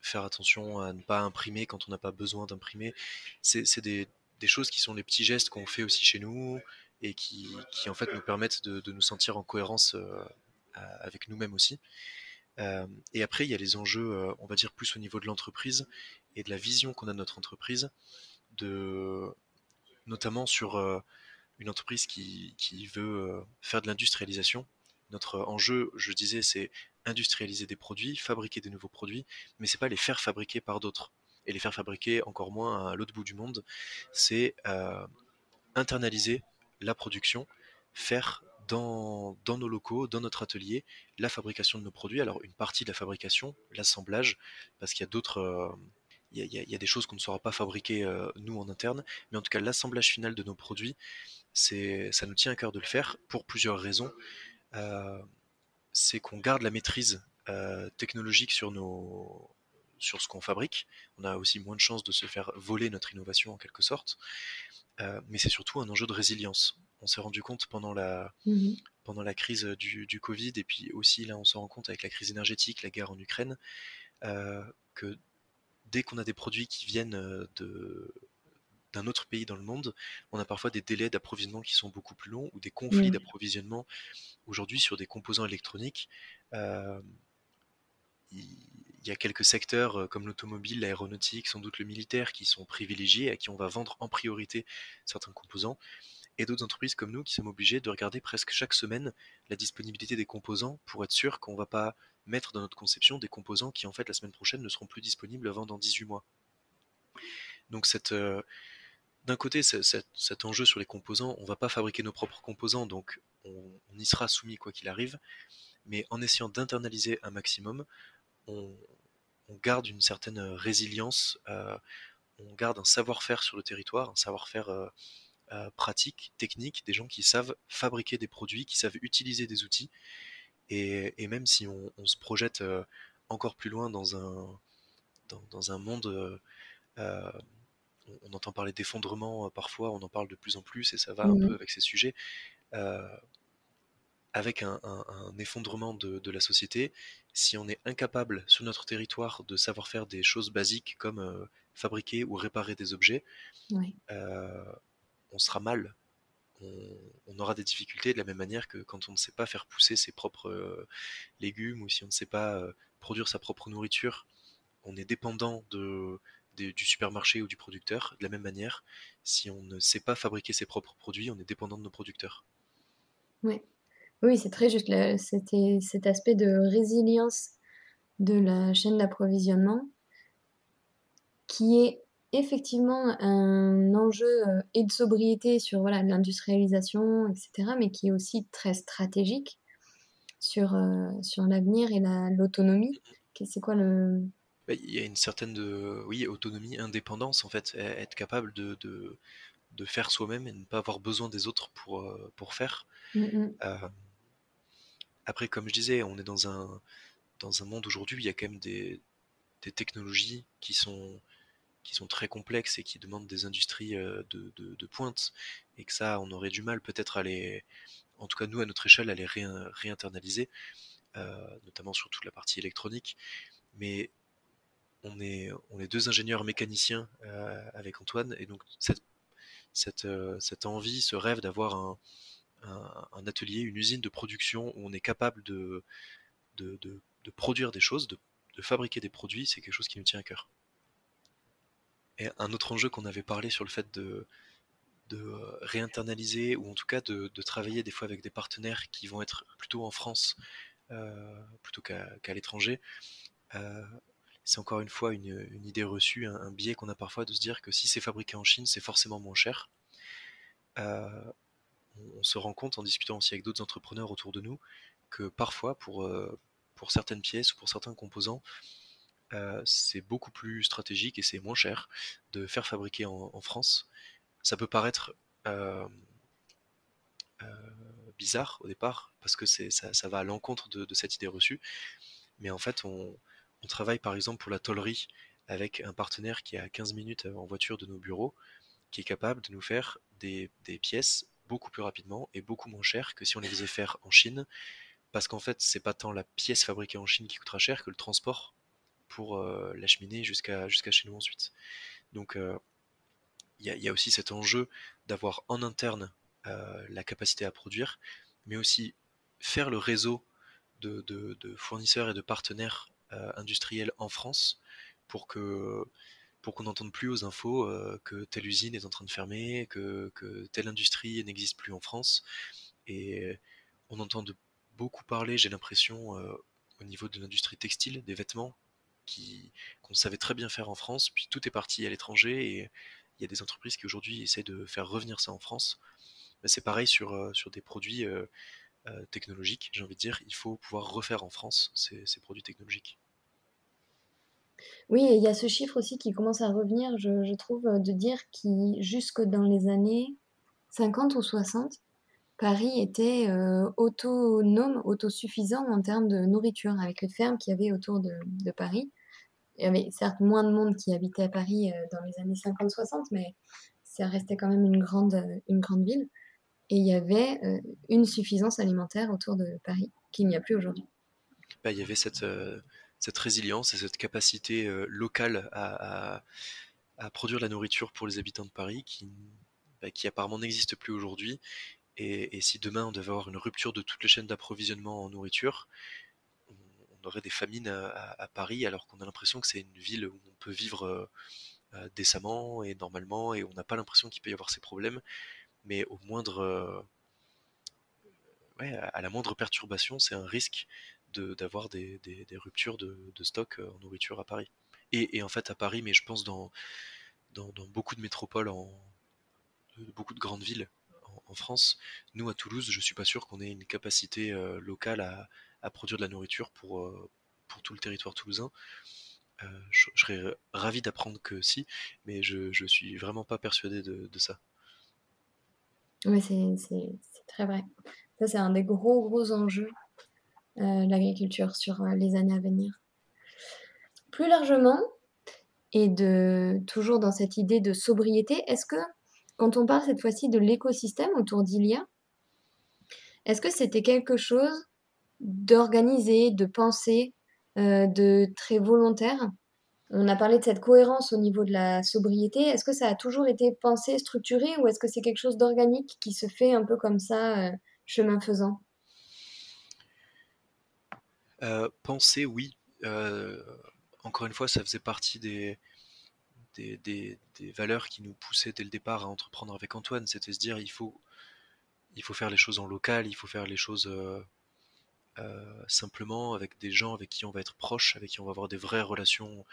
faire attention à ne pas imprimer quand on n'a pas besoin d'imprimer. C'est des, choses qui sont les petits gestes qu'on fait aussi chez nous et qui, en fait nous permettent de, nous sentir en cohérence euh, avec nous-mêmes aussi. Euh, et après, il y a les enjeux, on va dire plus au niveau de l'entreprise et de la vision qu'on a de notre entreprise, de, notamment sur une entreprise qui, veut euh, faire de l'industrialisation notre enjeu, je disais, c'est industrialiser des produits, fabriquer des nouveaux produits, mais c'est pas les faire fabriquer par d'autres et les faire fabriquer encore moins à l'autre bout du monde. C'est euh, internaliser la production, faire dans, dans, nos locaux, dans notre atelier, la fabrication de nos produits. Alors une partie de la fabrication, l'assemblage, parce qu'il y a d'autres... Euh, il y, a, y, a des choses qu'on ne saura pas fabriquer euh, nous en interne, mais en tout cas l'assemblage final de nos produits, c'est ça nous tient à cœur de le faire pour plusieurs raisons. Euh, c'est qu'on garde la maîtrise euh, technologique sur nos sur ce qu'on fabrique. On a aussi moins de chances de se faire voler notre innovation en quelque sorte. Mais c'est surtout un enjeu de résilience. On s'est rendu compte pendant la, mmh pendant la crise du, du, Covid, et puis aussi là on se rend compte avec la crise énergétique, la guerre en Ukraine, euh, que dès qu'on a des produits qui viennent de, d'un autre pays dans le monde, on a parfois des délais d'approvisionnement qui sont beaucoup plus longs ou des conflits d'approvisionnement. Aujourd'hui, sur des composants électroniques, euh, il y a quelques secteurs euh, comme l'automobile, l'aéronautique, sans doute le militaire, qui sont privilégiés, à qui on va vendre en priorité certains composants, et d'autres entreprises comme nous qui sommes obligés de regarder presque chaque semaine la disponibilité des composants pour être sûr qu'on ne va pas mettre dans notre conception des composants qui en fait la semaine prochaine ne seront plus disponibles avant dans 18 mois. Donc euh, d'un côté, cet enjeu sur les composants, on ne va pas fabriquer nos propres composants, donc on, y sera soumis quoi qu'il arrive, mais en essayant d'internaliser un maximum, on, garde une certaine résilience, euh, on garde un savoir-faire sur le territoire, un savoir-faire euh, pratique, technique, des gens qui savent fabriquer des produits, qui savent utiliser des outils, et, même si on, se projette encore plus loin dans un, dans un monde on, entend parler d'effondrement euh, parfois, on en parle de plus en plus et ça va un mmh peu avec ces sujets. Euh, avec un, effondrement de, la société, si on est incapable sur notre territoire de savoir faire des choses basiques comme euh, fabriquer ou réparer des objets, on sera mal. On, aura des difficultés de la même manière que quand on ne sait pas faire pousser ses propres légumes ou si on ne sait pas produire sa propre nourriture, on est dépendant de, du supermarché ou du producteur. De la même manière, si on ne sait pas fabriquer ses propres produits, on est dépendant de nos producteurs. Oui, oui c'est très juste. C'était cet aspect de résilience de la chaîne d'approvisionnement qui est effectivement un enjeu euh, et de sobriété sur voilà, l'industrialisation, etc., mais qui est aussi très stratégique sur, euh, sur l'avenir et l'autonomie. C'est quoi le, bah, il y a une certaine de, oui, autonomie, indépendance en fait, être capable de, de, de faire soi-même et ne pas avoir besoin des autres pour, euh, pour faire. Mmh, mmh. Euh, après, comme je disais, on est dans un, dans un monde aujourd'hui, il y a quand même des, des technologies qui sont, qui sont très complexes et qui demandent des industries euh, de, pointe, et que ça, on aurait du mal peut-être à les, en tout cas nous à notre échelle, à les réinternaliser, notamment sur toute la partie électronique. Mais on est, on est deux ingénieurs mécaniciens euh, avec Antoine, et donc cette, cette, euh, cette envie, ce rêve d'avoir un, un, atelier, une usine de production où on est capable de, de, de, produire des choses, de, fabriquer des produits, c'est quelque chose qui nous tient à cœur. Et un autre enjeu qu'on avait parlé sur le fait de, de réinternaliser ou en tout cas de, travailler des fois avec des partenaires qui vont être plutôt en France euh, plutôt qu'à l'étranger c'est encore une fois une, idée reçue, un, biais qu'on a parfois de se dire que si c'est fabriqué en Chine, c'est forcément moins cher. Euh, on, se rend compte en discutant aussi avec d'autres entrepreneurs autour de nous que parfois, pour, euh, pour certaines pièces ou pour certains composants, euh, c'est beaucoup plus stratégique et c'est moins cher de faire fabriquer en, France. Ça peut paraître bizarre au départ parce que ça, va à l'encontre de, cette idée reçue, mais en fait, on, travaille par exemple pour la tollerie avec un partenaire qui est à 15 minutes en voiture de nos bureaux, qui est capable de nous faire des, pièces beaucoup plus rapidement et beaucoup moins chères que si on les faisait faire en Chine, parce qu'en fait, c'est pas tant la pièce fabriquée en Chine qui coûtera cher que le transport pour euh, l'acheminer jusqu'à jusqu'à chez nous ensuite. Donc, euh, il y, a aussi cet enjeu d'avoir en interne euh, la capacité à produire, mais aussi faire le réseau de fournisseurs et de partenaires industriels en France pour que pour qu'on n'entende plus aux infos que telle usine est en train de fermer, que, telle industrie n'existe plus en France. Et on entend beaucoup parlé, j'ai l'impression, au niveau de l'industrie textile, des vêtements, qu'on savait très bien faire en France, puis tout est parti à l'étranger et il y a des entreprises qui aujourd'hui essaient de faire revenir ça en France. C'est pareil sur, sur des produits technologiques, j'ai envie de dire, il faut pouvoir refaire en France ces, ces produits technologiques. Oui, il y a ce chiffre aussi qui commence à revenir, je, trouve, de dire que jusque dans les années 50 ou 60, Paris était euh, autonome, autosuffisant en termes de nourriture, avec les fermes qu'il y avait autour de, Paris. Il y avait certes moins de monde qui habitait à Paris euh, dans les années 50-60, mais ça restait quand même une grande, une grande ville. Et il y avait euh, une suffisance alimentaire autour de Paris qu'il n'y a plus aujourd'hui. Bah, il y avait cette, résilience et cette capacité locale à, produire de la nourriture pour les habitants de Paris qui, bah, qui apparemment n'existe plus aujourd'hui et, si demain on devait avoir une rupture de toutes les chaînes d'approvisionnement en nourriture, on, aurait des famines à, Paris alors qu'on a l'impression que c'est une ville où on peut vivre euh, euh, décemment et normalement et on n'a pas l'impression qu'il peut y avoir ces problèmes. Mais au moindre, euh, à la moindre perturbation, c'est un risque d'avoir des, ruptures de, stock en nourriture à Paris. Et, en fait à Paris, mais je pense dans, dans, beaucoup de métropoles, en, beaucoup de grandes villes, en France. Nous, à Toulouse, je suis pas sûr qu'on ait une capacité euh, locale à, produire de la nourriture pour, euh, pour tout le territoire toulousain. Euh, je, serais ravi d'apprendre que si, mais je, je suis vraiment pas persuadé de, ça. Oui, c'est très vrai. Ça, c'est un des gros, gros enjeux de l'agriculture sur les années à venir. Plus largement, et de toujours dans cette idée de sobriété, est-ce que quand on parle cette fois-ci de l'écosystème autour d'Ilia, est-ce que c'était quelque chose d'organisé, de pensé, euh, de très volontaire? On a parlé de cette cohérence au niveau de la sobriété. Est-ce que ça a toujours été pensé, structuré, ou est-ce que c'est quelque chose d'organique qui se fait un peu comme ça, euh, chemin faisant? Euh, Penser, oui. encore une fois, ça faisait partie des, des, valeurs qui nous poussaient dès le départ à entreprendre avec Antoine. C'était se dire il faut, il faut faire les choses en local, il faut faire les choses euh, euh, simplement avec des gens avec qui on va être proche, avec qui on va avoir des vraies relations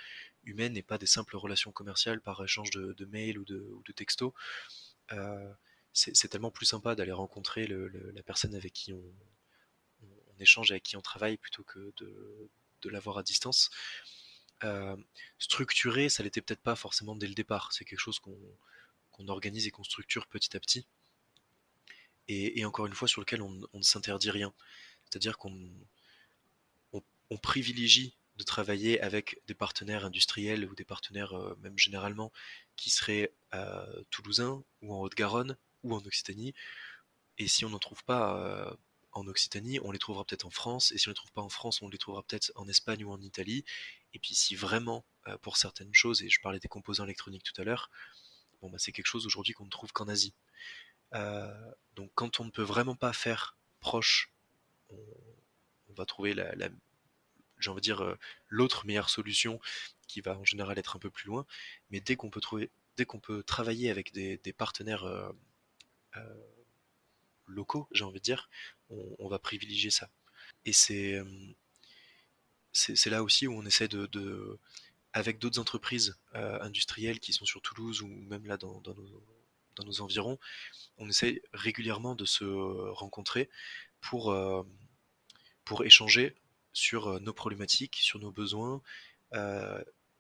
humaines et pas des simples relations commerciales par échange de, mails ou de, de textos. Euh, c'est tellement plus sympa d'aller rencontrer la personne avec qui on, échange, avec qui on travaille, plutôt que de, de l'avoir à distance. Euh, structuré, ça l'était peut-être pas forcément dès le départ. C'est quelque chose qu'on organise et qu'on structure petit à petit. Et, encore une fois, sur lequel on, ne s'interdit rien. C'est-à-dire qu'on on, privilégie de travailler avec des partenaires industriels ou des partenaires euh, même généralement qui seraient euh, toulousains ou en Haute-Garonne ou en Occitanie. Et si on n'en trouve pas en Occitanie, on les trouvera peut-être en France, et si on les trouve pas en France, on les trouvera peut-être en Espagne ou en Italie. Et puis si vraiment, euh, pour certaines choses, et je parlais des composants électroniques tout à l'heure, bon bah c'est quelque chose aujourd'hui qu'on ne trouve qu'en Asie. Euh, donc quand on ne peut vraiment pas faire proche, on, va trouver la, j'ai envie de dire euh, l'autre meilleure solution qui va en général être un peu plus loin. Mais dès qu'on peut trouver, dès qu'on peut travailler avec des, partenaires locaux, j'ai envie de dire, on, va privilégier ça. Et c'est c'est là aussi où on essaie de, avec d'autres entreprises euh, industrielles qui sont sur Toulouse ou même là dans, nos, environs, on essaie régulièrement de se rencontrer pour, euh, pour échanger sur euh, nos problématiques, sur nos besoins.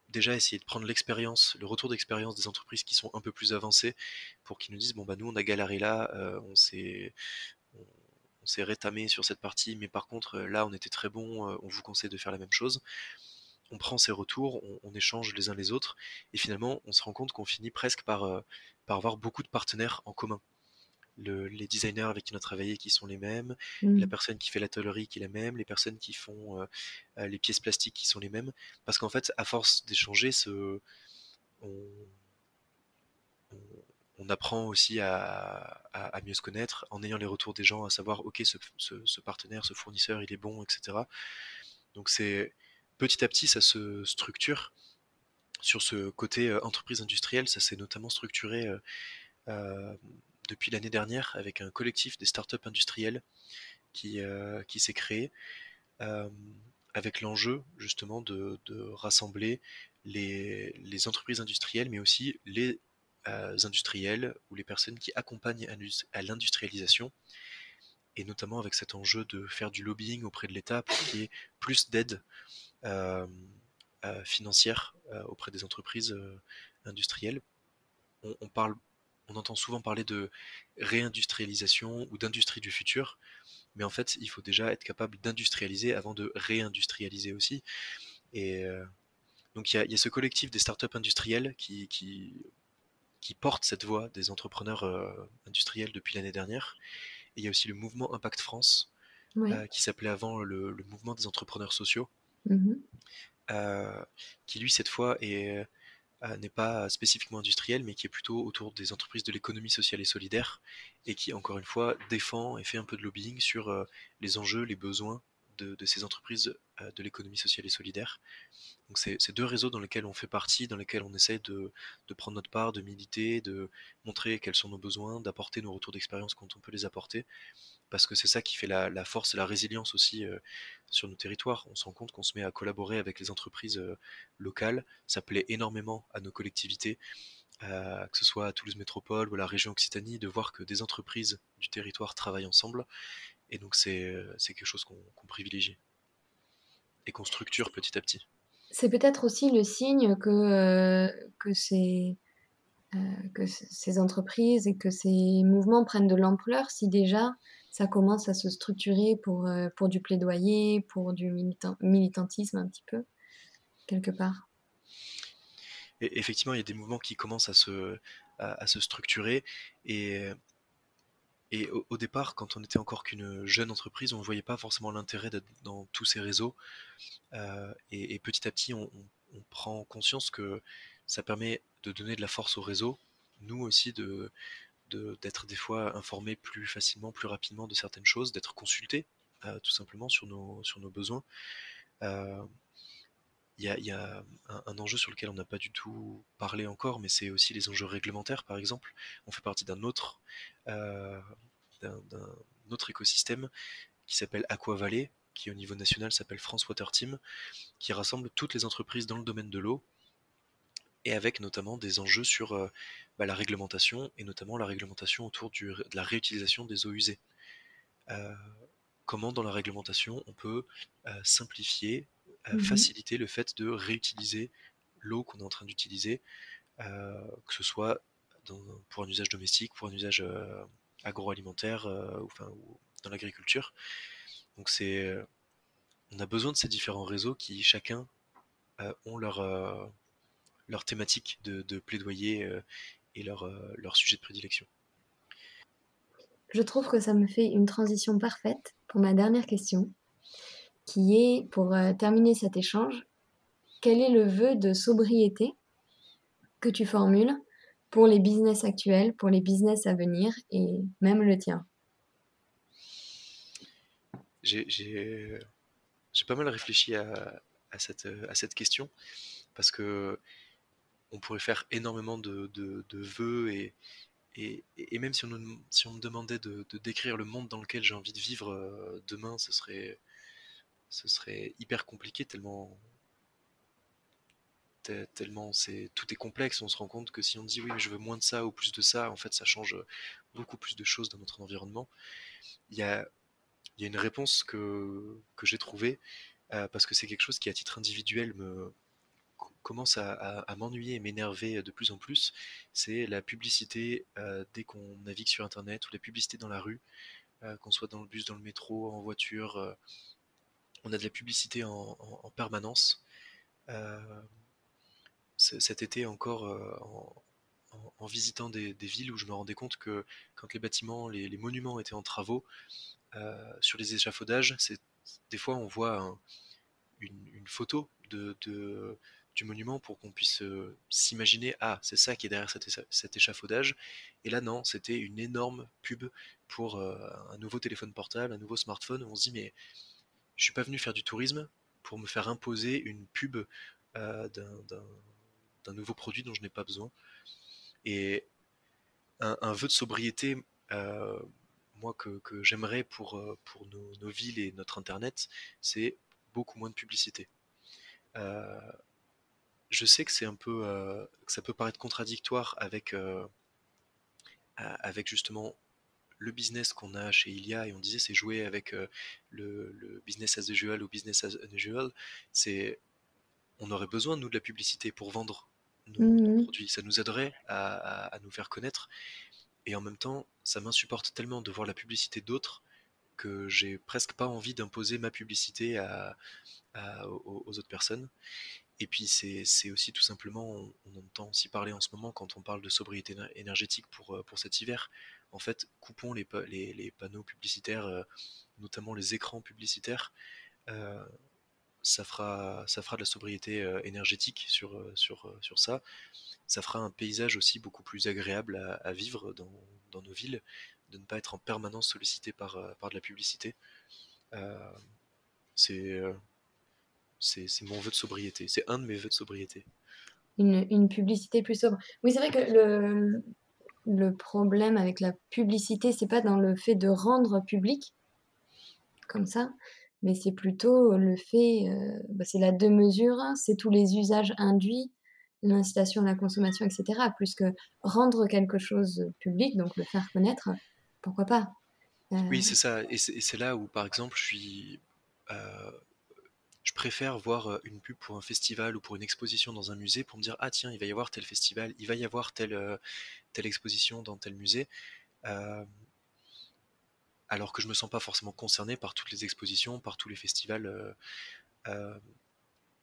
déjà essayer de prendre l'expérience, le retour d'expérience des entreprises qui sont un peu plus avancées pour qu'ils nous disent bon bah nous on a galéré là, on s'est s'est rétamé sur cette partie, mais par contre euh, là on était très bon, euh, on vous conseille de faire la même chose. On prend ces retours, on, échange les uns les autres, et finalement on se rend compte qu'on finit presque par, euh, par avoir beaucoup de partenaires en commun. les designers avec qui on a travaillé qui sont les mêmes, mmh. la personne qui fait la tôlerie qui est la même, les personnes qui font les pièces plastiques qui sont les mêmes, parce qu'en fait, à force d'échanger, ce, on apprend aussi à, mieux se connaître en ayant les retours des gens, à savoir, ok, ce, partenaire, ce fournisseur, il est bon, etc. Donc c'est petit à petit, ça se structure. Sur ce côté euh, entreprise industrielle, ça s'est notamment structuré euh, euh, depuis l'année dernière avec un collectif des startups industrielles qui, qui s'est créé avec l'enjeu justement de, rassembler les, entreprises industrielles, mais aussi les industriels ou les personnes qui accompagnent à l'industrialisation, et notamment avec cet enjeu de faire du lobbying auprès de l'État pour qu'il y ait plus d'aide financière auprès des entreprises industrielles. On, parle, on entend souvent parler de réindustrialisation ou d'industrie du futur, mais en fait, il faut déjà être capable d'industrialiser avant de réindustrialiser aussi. Et donc, il y, a, ce collectif des startups industrielles qui, qui porte cette voix des entrepreneurs industriels depuis l'année dernière. Et il y a aussi le mouvement Impact France, qui s'appelait avant le, mouvement des entrepreneurs sociaux, mmh qui lui, cette fois, est euh, n'est pas spécifiquement industriel, mais qui est plutôt autour des entreprises de l'économie sociale et solidaire, et qui, encore une fois, défend et fait un peu de lobbying sur euh, les enjeux, les besoins de, ces entreprises euh, de l'économie sociale et solidaire. Donc c'est deux réseaux dans lesquels on fait partie, dans lesquels on essaie de, prendre notre part, de militer, de montrer quels sont nos besoins, d'apporter nos retours d'expérience quand on peut les apporter, parce que c'est ça qui fait la, force et la résilience aussi euh, sur nos territoires. On se rend compte qu'on se met à collaborer avec les entreprises euh, locales, ça plaît énormément à nos collectivités, que ce soit à Toulouse Métropole ou à la région Occitanie, de voir que des entreprises du territoire travaillent ensemble, et donc c'est quelque chose qu'on privilégie et qu'on structure petit à petit. C'est peut-être aussi le signe que, que c'est que ces entreprises et que ces mouvements prennent de l'ampleur si déjà ça commence à se structurer pour, euh, pour du plaidoyer, pour du militantisme un petit peu, quelque part. Et effectivement, il y a des mouvements qui commencent à se, à, se structurer. Et, et au, départ, quand on était encore qu'une jeune entreprise, on ne voyait pas forcément l'intérêt d'être dans tous ces réseaux. Euh, et, petit à petit, on, prend conscience que ça permet de donner de la force au réseau, nous aussi de, d'être des fois informé plus facilement, plus rapidement de certaines choses, d'être consulté euh, tout simplement sur nos, sur nos besoins. Euh, il y, a, un, enjeu sur lequel on n'a pas du tout parlé encore, mais c'est aussi les enjeux réglementaires, par exemple. On fait partie d'un autre, d'un, autre écosystème qui s'appelle Aqua Valley, qui au niveau national s'appelle France Water Team, qui rassemble toutes les entreprises dans le domaine de l'eau, et avec notamment des enjeux sur euh, bah, la réglementation, et notamment la réglementation autour de la réutilisation des eaux usées. Euh, comment dans la réglementation on peut euh, simplifier, mmh faciliter le fait de réutiliser l'eau qu'on est en train d'utiliser, que ce soit pour un usage domestique, pour un usage agroalimentaire, ou, enfin, dans l'agriculture. Donc c'est, on a besoin de ces différents réseaux qui chacun ont leur thématique de, plaidoyer euh, et leur, euh, sujet de prédilection. Je trouve que ça me fait une transition parfaite pour ma dernière question, qui est, pour euh, terminer cet échange, quel est le vœu de sobriété que tu formules pour les business actuels, pour les business à venir et même le tien. J'ai pas mal réfléchi à, cette, à cette question parce que on pourrait faire énormément de, vœux et, et, même si on, si on me demandait de, décrire le monde dans lequel j'ai envie de vivre euh, demain, ce serait, ce serait hyper compliqué tellement tellement c'est tout est complexe on se rend compte que si on dit oui mais je veux moins de ça ou plus de ça en fait ça change beaucoup plus de choses dans notre environnement il y a, il y a une réponse que, que j'ai trouvée euh, parce que c'est quelque chose qui à titre individuel me, commence à, m'ennuyer et m'énerver de plus en plus, c'est la publicité euh, dès qu'on navigue sur Internet ou la publicité dans la rue, euh, qu'on soit dans le bus, dans le métro, en voiture. Euh, on a de la publicité en, permanence. Cet été encore, en, visitant des, villes où je me rendais compte que quand les bâtiments, les, monuments étaient en travaux, sur les échafaudages, des fois on voit une, photo du monument pour qu'on puisse euh, s'imaginer ah c'est ça qui est derrière cet, échafaudage. Et là non c'était une énorme pub pour euh, un nouveau téléphone portable un nouveau smartphone. On se dit mais je suis pas venu faire du tourisme pour me faire imposer une pub euh, d'un nouveau produit dont je n'ai pas besoin et un, vœu de sobriété moi que, j'aimerais pour, pour nos, villes et notre internet, c'est beaucoup moins de publicité. je sais que c'est un peu ça peut paraître contradictoire avec avec justement le business qu'on a chez Ilia, et on disait c'est jouer avec euh, le, business as usual ou business as unusual, c'est on aurait besoin nous de la publicité pour vendre nos, mmh produits. Ça nous aiderait à, nous faire connaître. Et en même temps, ça m'insupporte tellement de voir la publicité d'autres que j'ai presque pas envie d'imposer ma publicité à, aux, autres personnes. Et puis c'est aussi tout simplement, on, entend aussi parler en ce moment quand on parle de sobriété énergétique pour, euh, pour cet hiver, en fait, coupons les, les, panneaux publicitaires, euh, notamment les écrans publicitaires. Euh, ça, fera, ça fera de la sobriété énergétique sur, sur, sur ça. Ça fera un paysage aussi beaucoup plus agréable à, vivre dans, dans, nos villes, de ne pas être en permanence sollicité par, par de la publicité. c'est c'est mon vœu de sobriété. C'est un de mes vœux de sobriété. Une, une publicité plus sobre. Oui, c'est vrai que le, le problème avec la publicité, c'est pas dans le fait de rendre public comme ça, mais c'est plutôt le fait, euh, bah, c'est la deux mesures, hein, c'est tous les usages induits, l'incitation à la consommation, etc. Plus que rendre quelque chose public, donc le faire connaître, pourquoi pas Oui, euh, c'est ça. Et c'est là où, par exemple, je euh, je préfère voir euh, une pub pour un festival ou pour une exposition dans un musée pour me dire ah tiens il va y avoir tel festival, il va y avoir telle, euh, telle exposition dans tel musée. Euh, alors que je me sens pas forcément concerné par toutes les expositions, par tous les festivals.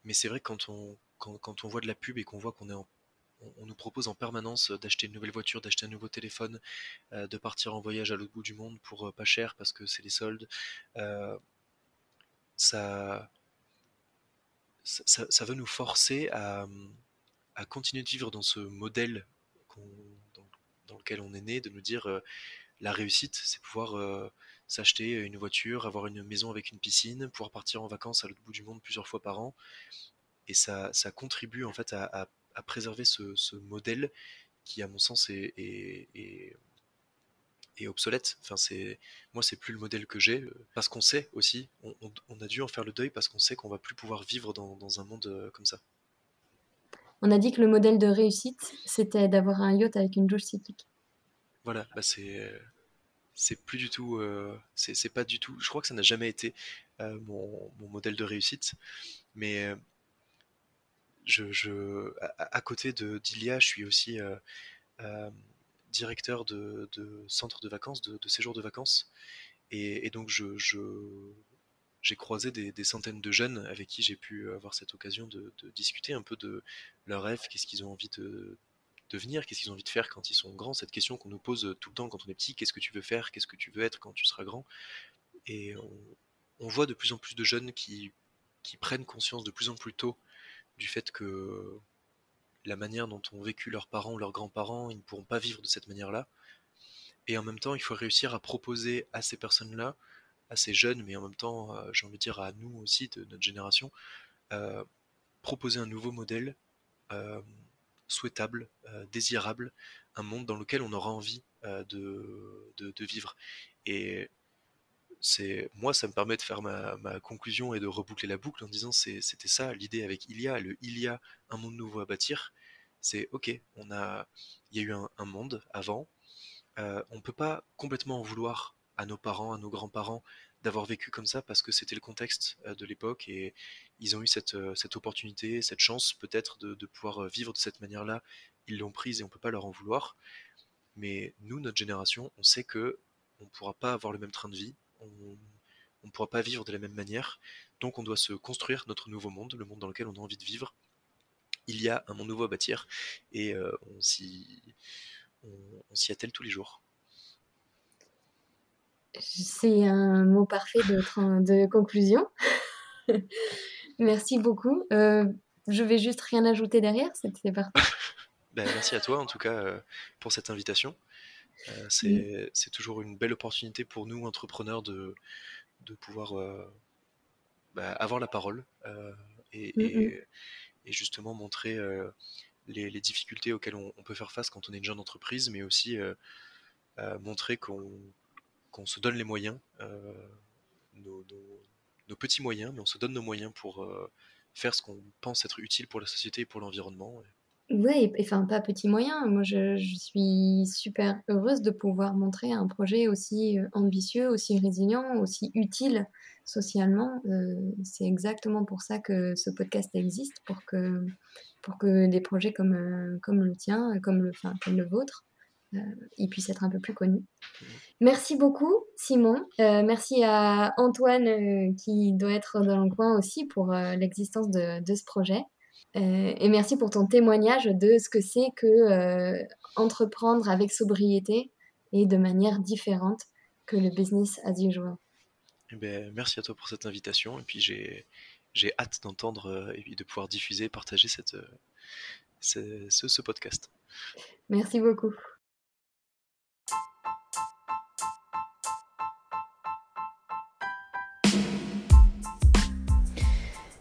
mais c'est vrai quand on, quand, on voit de la pub et qu'on voit qu'on est on, nous propose en permanence d'acheter une nouvelle voiture, d'acheter un nouveau téléphone, de partir en voyage à l'autre bout du monde pour pas cher parce que c'est les soldes. ça, ça, veut nous forcer à, continuer de vivre dans ce modèle dans, lequel on est né, de nous dire euh, la réussite, c'est pouvoir euh, s'acheter une voiture, avoir une maison avec une piscine, pouvoir partir en vacances à l'autre bout du monde plusieurs fois par an. Et ça, contribue en fait à, préserver ce, modèle qui, à mon sens, est, obsolète. Enfin, c'est moi, c'est plus le modèle que j'ai parce qu'on sait aussi, on, a dû en faire le deuil parce qu'on sait qu'on va plus pouvoir vivre dans, un monde euh, comme ça. On a dit que le modèle de réussite, c'était d'avoir un yacht avec une douche cyclique. Voilà, bah c'est c'est plus du tout, euh, c'est pas du tout. Je crois que ça n'a jamais été euh, mon, modèle de réussite, mais je, je à, côté de d'Ilia, je suis aussi directeur de, centre de vacances, de, séjour de vacances. Et, donc, je, j'ai croisé des, centaines de jeunes avec qui j'ai pu avoir cette occasion de, discuter un peu de leurs rêves, qu'est-ce qu'ils ont envie de devenir, qu'est-ce qu'ils ont envie de faire quand ils sont grands, cette question qu'on nous pose tout le temps quand on est petit, qu'est-ce que tu veux faire, qu'est-ce que tu veux être quand tu seras grand? Et on, voit de plus en plus de jeunes qui, qui prennent conscience de plus en plus tôt du fait que la manière dont ont vécu leurs parents ou leurs grands-parents, ils ne pourront pas vivre de cette manière-là. Et en même temps, il faut réussir à proposer à ces personnes-là, à ces jeunes, mais en même temps, euh, j'ai envie de dire à nous aussi, de notre génération, euh, proposer un nouveau modèle euh, souhaitable, désirable, un monde dans lequel on aura envie de, de, vivre. Et c'est moi, ça me permet de faire ma, ma, conclusion et de reboucler la boucle en disant c'était ça l'idée avec Ilia, le il y a un monde nouveau à bâtir. C'est ok, on a, il y a eu un, monde avant. Euh, on peut pas complètement en vouloir à nos parents, à nos grands-parents d'avoir vécu comme ça parce que c'était le contexte euh, de l'époque et ils ont eu cette, euh, opportunité, cette chance peut-être de, pouvoir euh, vivre de cette manière-là. Ils l'ont prise et on peut pas leur en vouloir. Mais nous, notre génération, on sait que on pourra pas avoir le même train de vie, on ne pourra pas vivre de la même manière. Donc on doit se construire notre nouveau monde, le monde dans lequel on a envie de vivre. Il y a un monde nouveau à bâtir et on s'y on, attelle tous les jours. C'est un mot parfait de, de conclusion. <laughs> merci beaucoup. Euh, je vais juste rien ajouter derrière, c'était parfait. <laughs> ben, merci à toi en tout cas euh, pour cette invitation. Euh, c'est toujours une belle opportunité pour nous, entrepreneurs, de, de pouvoir bah, avoir la parole euh, et, justement montrer les, difficultés auxquelles on, peut faire face quand on est une jeune entreprise, mais aussi montrer qu'on qu'on se donne les moyens, nos, nos, petits moyens, mais on se donne nos moyens pour faire ce qu'on pense être utile pour la société et pour l'environnement. Oui, enfin, pas petit moyen. Moi, je, suis super heureuse de pouvoir montrer un projet aussi euh, ambitieux, aussi résilient, aussi utile socialement. Euh, c'est exactement pour ça que ce podcast existe, pour que, pour que des projets comme, euh, comme le tien, comme le, comme le vôtre, ils puissent être un peu plus connus. Mmh. Merci beaucoup, Simon. merci à Antoine, qui doit être dans le coin aussi, pour l'existence de, de ce projet. Euh, et merci pour ton témoignage de ce que c'est que euh, entreprendre avec sobriété et de manière différente que le business as usual. Eh ben, merci à toi pour cette invitation et puis j'ai, j'ai hâte d'entendre euh, et de pouvoir diffuser et partager cette, ce, ce podcast. Merci beaucoup.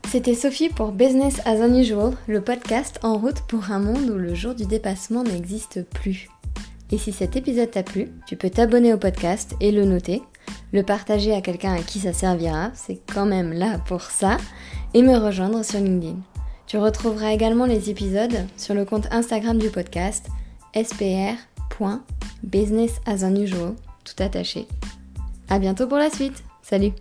C'était Sophie pour Business as Unusual, le podcast en route pour un monde où le jour du dépassement n'existe plus. Et si cet épisode t'a plu, tu peux t'abonner au podcast et le noter, le partager à quelqu'un à qui ça servira, c'est quand même là pour ça, et me rejoindre sur LinkedIn. Tu retrouveras également les épisodes sur le compte Instagram du podcast spr.businessasunusual, tout attaché. À bientôt pour la suite. Salut